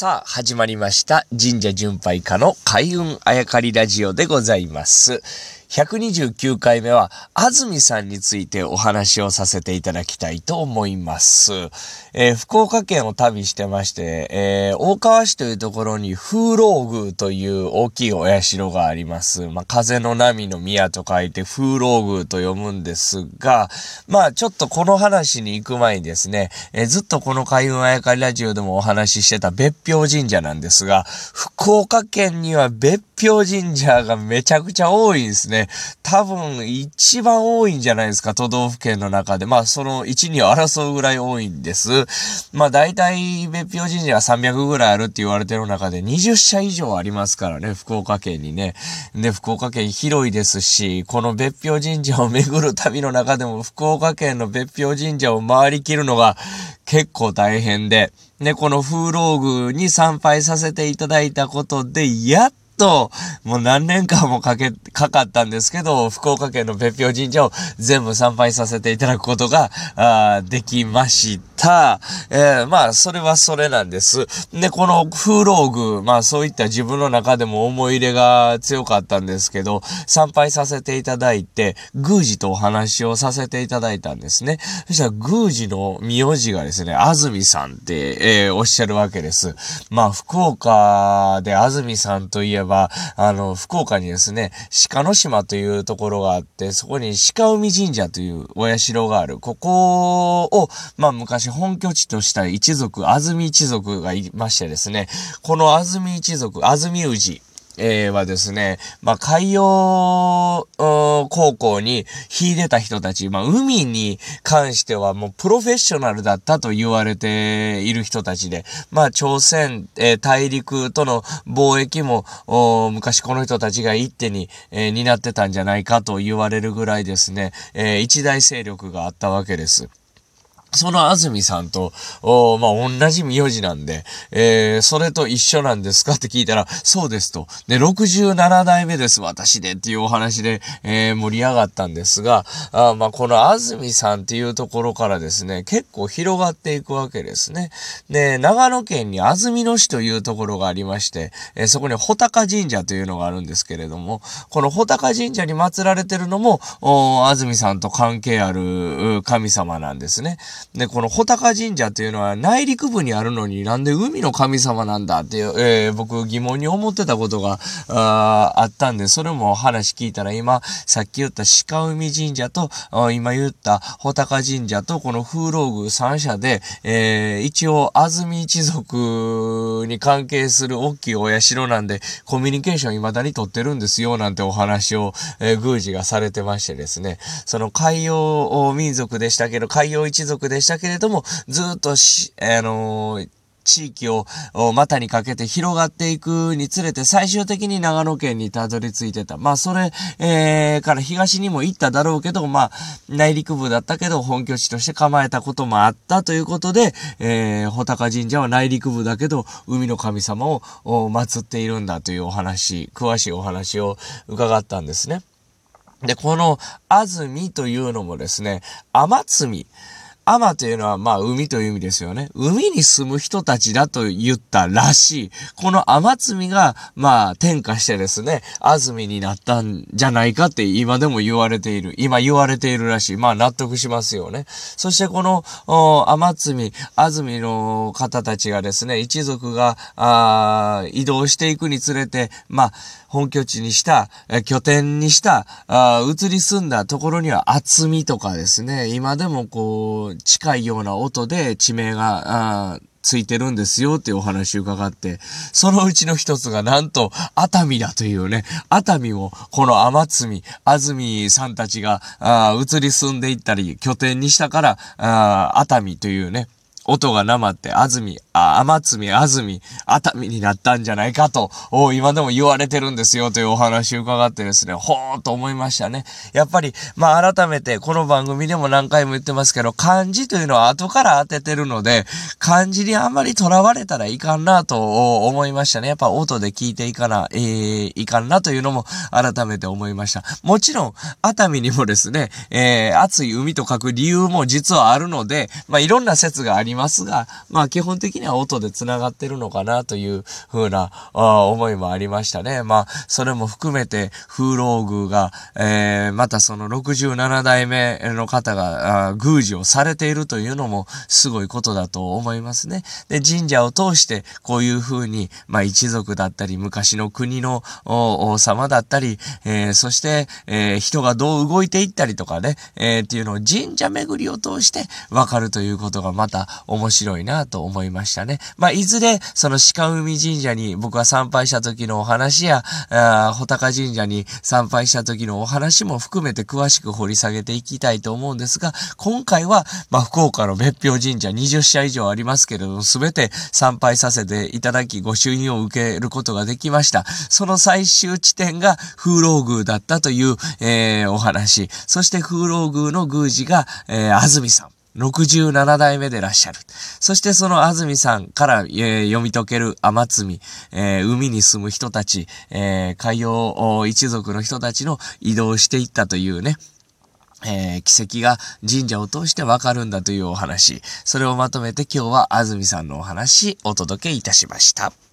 さあ、始まりました。神社巡拝家の開運あやかりラジオでございます。129回目は、安住さんについてお話をさせていただきたいと思います。えー福岡県を旅してまして、えー大川市というところに風浪宮という大きいお社があります。まあ、風の波の宮と書いて風浪宮と読むんですが、まあ、ちょっとこの話に行く前にですね、えーずっとこの開運あやかりラジオでもお話ししてた別表神社なんですが、福岡県には別表神社がめちゃくちゃ多いんですね。多分一番多いんじゃないですか、都道府県の中で。まあ、その1、2を争うぐらい多いんです。まあ、大体別表神社が300ぐらいあるって言われてる中で20社以上ありますからね、福岡県にね。で、福岡県広いですし、この別表神社を巡る旅の中でも福岡県の別表神社を回りきるのが結構大変で、で、この風浪宮に参拝させていただいたことで、やっと、もう何年間もかけ、かかったんですけど、福岡県の別表神社を全部参拝させていただくことが、あできました。えーまあ、それはそれなんです。で、この風浪宮、まあそういった自分の中でも思い入れが強かったんですけど、参拝させていただいて、宮司とお話をさせていただいたんですね。そしたら宮司の名字がですね、安住さんって、えーおっしゃるわけです。まあ、福岡で安住さんといえば、あの、福岡にですね、鹿の島というところがあって、そこに鹿海神社というお社がある。ここを、まあ、昔本拠地とした一族、安住一族がいましてですね、この安住一族、安住氏、えーはですね、まあ、海洋高校に秀でた人たち、まあ、海に関してはもうプロフェッショナルだったと言われている人たちで、まあ、朝鮮、えー大陸との貿易も、昔この人たちが一手に、えー担ってたんじゃないかと言われるぐらいですね、えー一大勢力があったわけです。その安住さんと、おまあ、同じ名字なんで、えー、それと一緒なんですかって聞いたら、そうですと。で、67代目です、私でっていうお話で、えー、盛り上がったんですが、あまあ、この安住さんっていうところからですね、結構広がっていくわけですね。で、長野県に安曇野市というところがありまして、えーそこに穂高神社というのがあるんですけれども、この穂高神社に祀られてるのも、お安住さんと関係ある神様なんですね。で、この穂高神社っていうのは内陸部にあるのになんで海の神様なんだっていう、えー僕疑問に思ってたことがああったんで、それも話聞いたら今、さっき言った鹿海神社と、今言った穂高神社とこの風浪宮三社で、えー一応安住一族に関係する大きいお社なんで、コミュニケーション未だに取ってるんですよ、なんてお話を、えー宮司がされてましてですね、その海洋民族でしたけど、海洋一族ででしたけれども、ずっとし、あのー地域を股にかけて広がっていくにつれて最終的に長野県にたどり着いてた。まあそれ、えー、から東にも行っただろうけど、まあ内陸部だったけど本拠地として構えたこともあったということで、えー、穂高神社は内陸部だけど海の神様を祀っているんだというお話、詳しいお話を伺ったんですね。で、この安住というのもですね、天積。天というのは、まあ、海という意味ですよね。海に住む人たちだと言ったらしい。この天積が、まあ、転化してですね、安住になったんじゃないかって今でも言われている。今言われているらしい。まあ、納得しますよね。そしてこの、お天積、安住の方たちがですね、一族が、あ移動していくにつれて、まあ、本拠地にした、拠点にした、あ移り住んだところには厚みとかですね、今でもこう、近いような音で地名が、ついてるんですよっていうお話を伺って、そのうちの一つがなんと熱海だというね、熱海をこの天積、安住さんたちが移り住んでいったり拠点にしたから、あ熱海というね、音がなまって、安住、あ、天積、安住、熱海になったんじゃないかと、今でも言われてるんですよというお話を伺ってですね、ほーっと思いましたね。やっぱり、まあ改めて、この番組でも何回も言ってますけど、漢字というのは後から当ててるので、漢字にあんまり囚われたらいかんなと思いましたね。やっぱ音で聞いていかな、えー、いかんなというのも改めて思いました。もちろん、熱海にもですね、えー、熱い海と書く理由も実はあるので、まあいろんな説がありますが、まあ基本的にな音で繋がってるのかなという風なあ思いもありましたね。まあ、それも含めて、風浪宮が、えー、またその67代目の方が、宮司をされているというのもすごいことだと思いますね。で、神社を通して、こういう風に、まあ、一族だったり、昔の国の王様だったり、えー、そして、えー、人がどう動いていったりとかね、えー、っていうのを神社巡りを通してわかるということがまた面白いなと思いましたしたね。まあ、いずれ、その鹿海神社に僕は参拝した時のお話や、あ穂高神社に参拝した時のお話も含めて詳しく掘り下げていきたいと思うんですが、今回は、まあ、福岡の別表神社20社以上ありますけれども、すべて参拝させていただき、ご朱印を受けることができました。その最終地点が風浪宮だったという、えー、お話。そして風浪宮の宮司が、えー、安住さん。67代目でいらっしゃる。そしてその安住さんから、えー、読み解ける雨積み、えー、海に住む人たち、えー、海洋一族の人たちの移動していったというね、えー、奇跡が神社を通してわかるんだというお話。それをまとめて今日は安住さんのお話お届けいたしました。